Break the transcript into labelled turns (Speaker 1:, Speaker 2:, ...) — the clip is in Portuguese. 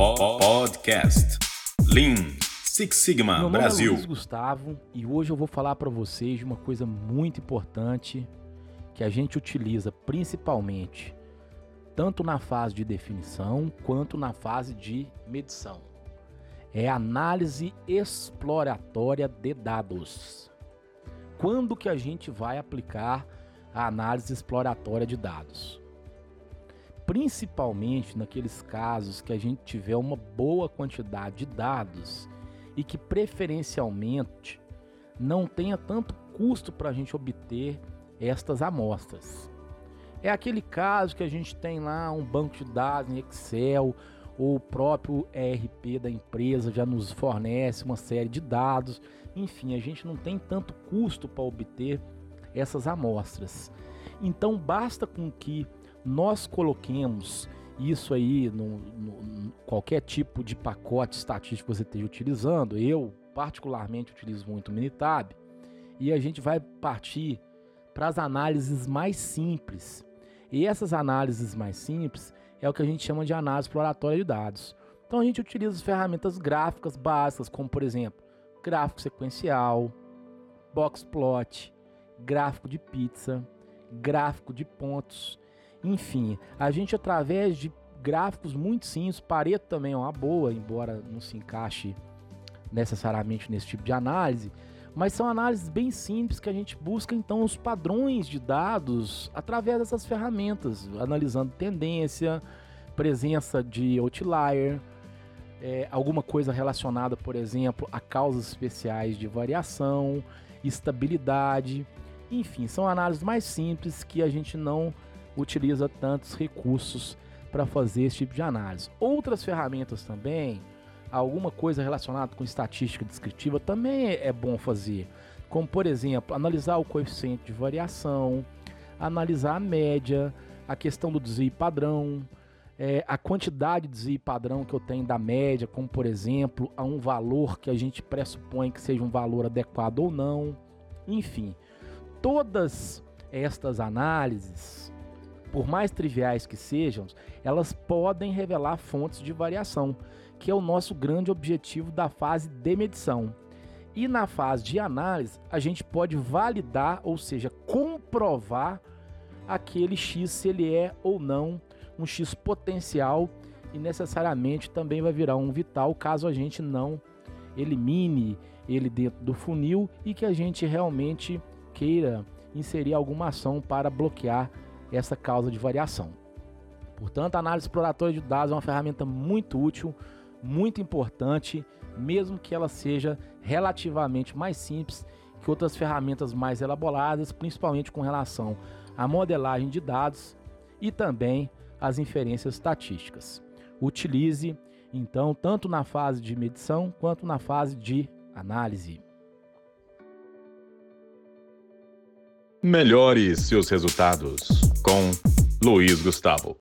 Speaker 1: Podcast Lean Six Sigma
Speaker 2: Meu nome
Speaker 1: Brasil.
Speaker 2: é Luiz Gustavo e hoje eu vou falar para vocês de uma coisa muito importante que a gente utiliza principalmente tanto na fase de definição quanto na fase de medição. É análise exploratória de dados. Quando que a gente vai aplicar a análise exploratória de dados? Principalmente naqueles casos que a gente tiver uma boa quantidade de dados e que preferencialmente não tenha tanto custo para a gente obter estas amostras. É aquele caso que a gente tem lá um banco de dados em Excel, ou o próprio ERP da empresa já nos fornece uma série de dados. Enfim, a gente não tem tanto custo para obter essas amostras. Então basta com que nós coloquemos isso aí no, no, qualquer tipo de pacote estatístico que você esteja utilizando. Eu particularmente utilizo muito o Minitab e a gente vai partir para as análises mais simples. E essas análises mais simples é o que a gente chama de análise exploratória de dados. Então a gente utiliza ferramentas gráficas básicas, como por exemplo, gráfico sequencial, boxplot, gráfico de pizza, gráfico de pontos, enfim, a gente através de gráficos muito simples, Pareto também é uma boa, embora não se encaixe necessariamente nesse tipo de análise, mas são análises bem simples que a gente busca então os padrões de dados através dessas ferramentas, analisando tendência, presença de outlier, é, alguma coisa relacionada, por exemplo, a causas especiais de variação, estabilidade, enfim, são análises mais simples que a gente não utiliza tantos recursos para fazer esse tipo de análise. Outras ferramentas também, alguma coisa relacionada com estatística descritiva também é, é bom fazer, como por exemplo, analisar o coeficiente de variação, analisar a média, a questão do desvio padrão, é, a quantidade de desvio padrão que eu tenho da média, como por exemplo, a um valor que a gente pressupõe que seja um valor adequado ou não. Enfim, todas estas análises, por mais triviais que sejam, elas podem revelar fontes de variação, que é o nosso grande objetivo da fase de medição. E na fase de análise, a gente pode validar, ou seja, comprovar aquele X se ele é ou não um X potencial e necessariamente também vai virar um vital caso a gente não elimine ele dentro do funil e que a gente realmente queira inserir alguma ação para bloquear essa causa de variação. Portanto, a análise exploratória de dados é uma ferramenta muito útil, muito importante, mesmo que ela seja relativamente mais simples que outras ferramentas mais elaboradas, principalmente com relação à modelagem de dados e também às inferências estatísticas. Utilize, então, tanto na fase de medição quanto na fase de análise.
Speaker 1: Melhore seus resultados com Luiz Gustavo.